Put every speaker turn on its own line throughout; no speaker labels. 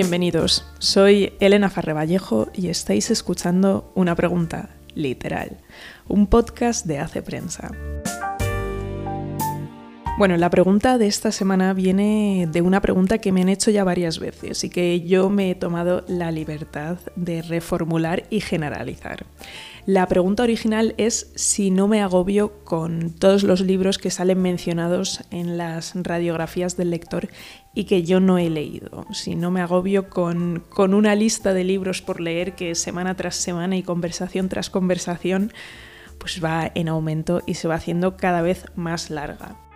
bienvenidos. Soy Elena Farrevallejo y estáis escuchando Una Pregunta, literal, un podcast de Hace Prensa. Bueno, la pregunta de esta semana viene de una pregunta que me han hecho ya varias veces y que yo me he tomado la libertad de reformular y generalizar. La pregunta original es si no me agobio con todos los libros que salen mencionados en las radiografías del lector y que yo no he leído. Si no me agobio con, con una lista de libros por leer que semana tras semana y conversación tras conversación pues va en aumento y se va haciendo cada vez más larga.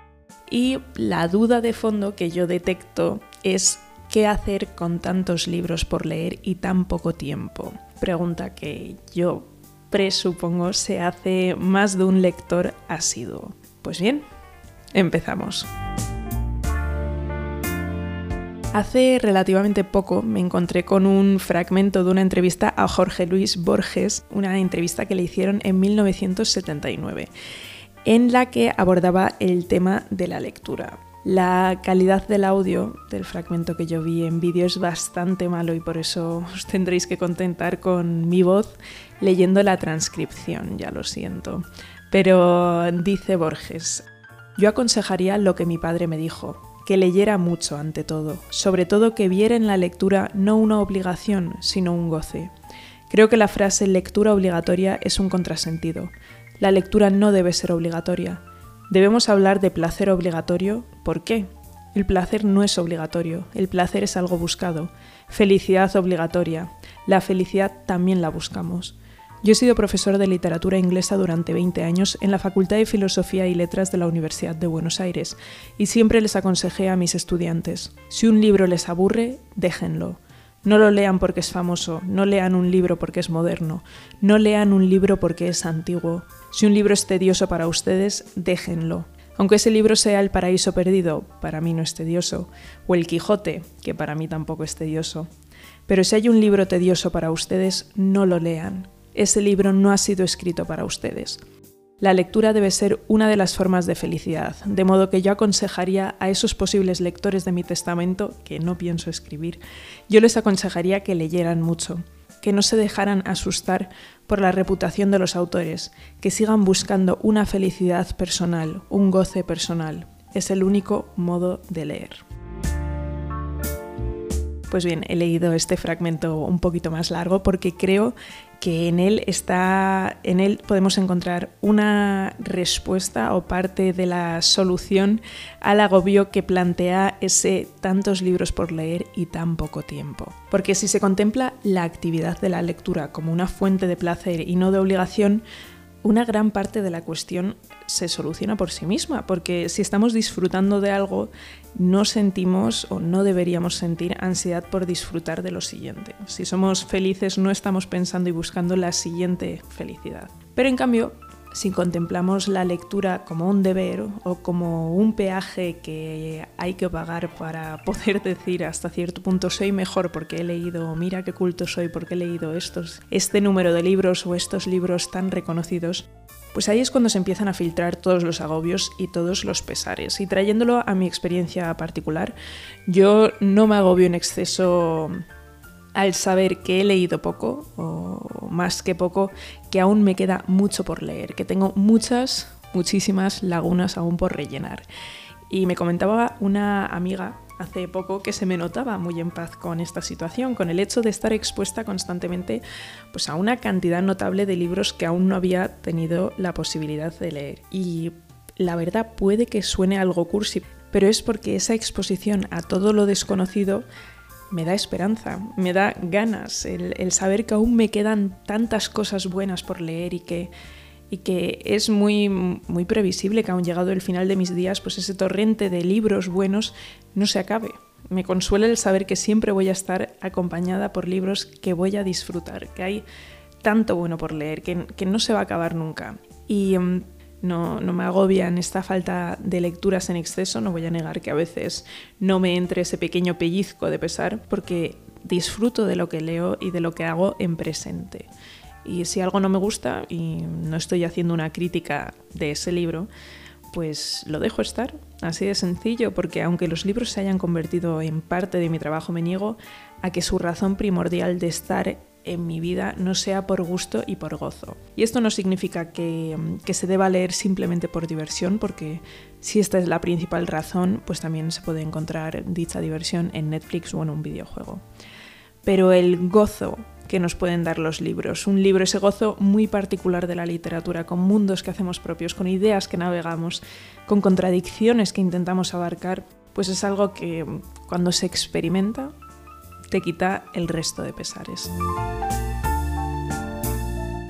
Y la duda de fondo que yo detecto es qué hacer con tantos libros por leer y tan poco tiempo. Pregunta que yo presupongo se hace más de un lector asiduo. Pues bien, empezamos. Hace relativamente poco me encontré con un fragmento de una entrevista a Jorge Luis Borges, una entrevista que le hicieron en 1979 en la que abordaba el tema de la lectura. La calidad del audio del fragmento que yo vi en vídeo es bastante malo y por eso os tendréis que contentar con mi voz leyendo la transcripción, ya lo siento. Pero dice Borges, yo aconsejaría lo que mi padre me dijo, que leyera mucho ante todo, sobre todo que viera en la lectura no una obligación, sino un goce. Creo que la frase lectura obligatoria es un contrasentido. La lectura no debe ser obligatoria. Debemos hablar de placer obligatorio. ¿Por qué? El placer no es obligatorio, el placer es algo buscado. Felicidad obligatoria. La felicidad también la buscamos. Yo he sido profesor de literatura inglesa durante 20 años en la Facultad de Filosofía y Letras de la Universidad de Buenos Aires y siempre les aconsejé a mis estudiantes, si un libro les aburre, déjenlo. No lo lean porque es famoso, no lean un libro porque es moderno, no lean un libro porque es antiguo. Si un libro es tedioso para ustedes, déjenlo. Aunque ese libro sea El paraíso perdido, para mí no es tedioso, o El Quijote, que para mí tampoco es tedioso. Pero si hay un libro tedioso para ustedes, no lo lean. Ese libro no ha sido escrito para ustedes. La lectura debe ser una de las formas de felicidad, de modo que yo aconsejaría a esos posibles lectores de mi testamento, que no pienso escribir, yo les aconsejaría que leyeran mucho, que no se dejaran asustar por la reputación de los autores, que sigan buscando una felicidad personal, un goce personal. Es el único modo de leer. Pues bien, he leído este fragmento un poquito más largo porque creo que en él está en él podemos encontrar una respuesta o parte de la solución al agobio que plantea ese tantos libros por leer y tan poco tiempo. Porque si se contempla la actividad de la lectura como una fuente de placer y no de obligación, una gran parte de la cuestión se soluciona por sí misma, porque si estamos disfrutando de algo, no sentimos o no deberíamos sentir ansiedad por disfrutar de lo siguiente. Si somos felices, no estamos pensando y buscando la siguiente felicidad. Pero en cambio, si contemplamos la lectura como un deber o como un peaje que hay que pagar para poder decir hasta cierto punto soy mejor porque he leído, mira qué culto soy porque he leído estos, este número de libros o estos libros tan reconocidos, pues ahí es cuando se empiezan a filtrar todos los agobios y todos los pesares. Y trayéndolo a mi experiencia particular, yo no me agobio en exceso al saber que he leído poco, o más que poco, que aún me queda mucho por leer, que tengo muchas, muchísimas lagunas aún por rellenar. Y me comentaba una amiga hace poco que se me notaba muy en paz con esta situación, con el hecho de estar expuesta constantemente pues, a una cantidad notable de libros que aún no había tenido la posibilidad de leer. Y la verdad puede que suene algo cursi, pero es porque esa exposición a todo lo desconocido me da esperanza, me da ganas, el, saber que aún me quedan tantas cosas buenas por leer y que, y que es muy, muy previsible que aún llegado el final de mis días, pues ese torrente de libros buenos no se acabe. Me consuela el saber que siempre voy a estar acompañada por libros que voy a disfrutar, que hay tanto bueno por leer, que, que no se va a acabar nunca. Y mm, no, no, me agobian esta falta de lecturas en exceso, no voy a negar que a veces no me entre ese pequeño pellizco de pesar porque disfruto de lo que leo y de lo que hago en presente. Y si algo no me gusta y no estoy haciendo una crítica de ese libro, pues lo dejo estar. así de sencillo, porque aunque los libros se hayan convertido en parte de mi trabajo, me niego a que su razón primordial de estar en mi vida no sea por gusto y por gozo. Y esto no significa que, se deba leer simplemente por diversión, porque si esta es la principal razón, pues también se puede encontrar dicha diversión en Netflix o en un videojuego. Pero el gozo que nos pueden dar los libros, un libro, ese gozo muy particular de la literatura, con mundos que hacemos propios, con ideas que navegamos, con contradicciones que intentamos abarcar, pues es algo que cuando se experimenta te quita el resto de pesares.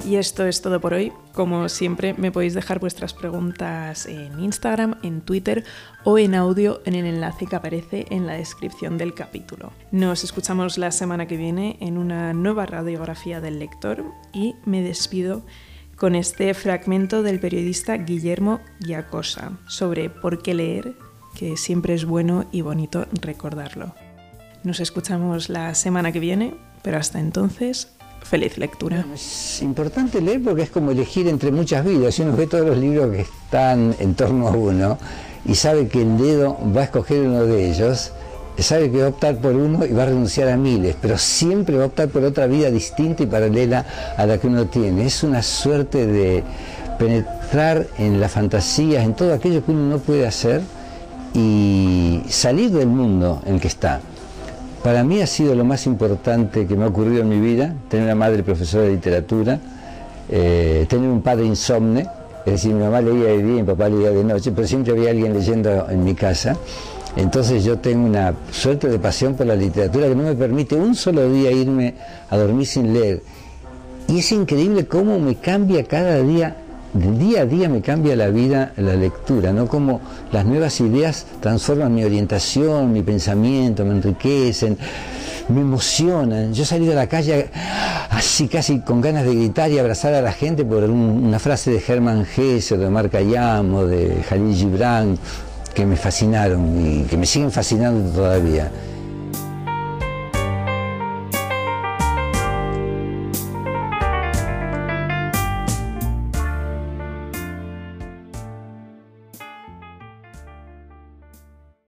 Y esto es todo por hoy. Como siempre, me podéis dejar vuestras preguntas en Instagram, en Twitter o en audio en el enlace que aparece en la descripción del capítulo. Nos escuchamos la semana que viene en una nueva radiografía del lector y me despido con este fragmento del periodista Guillermo Giacosa sobre por qué leer, que siempre es bueno y bonito recordarlo. Nos escuchamos la semana que viene, pero hasta entonces, feliz lectura.
es importante leer porque es como elegir entre muchas vidas. Si uno ve todos los libros que están en torno a uno y sabe que el dedo va a escoger uno de ellos, sabe que va a optar por uno y va a renunciar a miles, pero siempre va a optar por otra vida distinta y paralela a la que uno tiene. Es una suerte de penetrar en las fantasías, en todo aquello que uno no puede hacer y salir del mundo en el que está. Para mí ha sido lo más importante que me ha ocurrido en mi vida, tener una madre profesora de literatura, eh, tener un padre insomne, es decir, mi mamá leía de día y mi papá leía de noche, pero siempre había alguien leyendo en mi casa. Entonces yo tengo una suerte de pasión por la literatura que no me permite un solo día irme a dormir sin leer. Y es increíble cómo me cambia cada día día a día me cambia la vida la lectura, ¿no? Como las nuevas ideas transforman mi orientación, mi pensamiento, me enriquecen, me emocionan. Yo he salido a la calle así casi con ganas de gritar y abrazar a la gente por una frase de Hermann Hesse, de Marca Yamo, de Jalil Gibran, que me fascinaron y que me siguen fascinando todavía.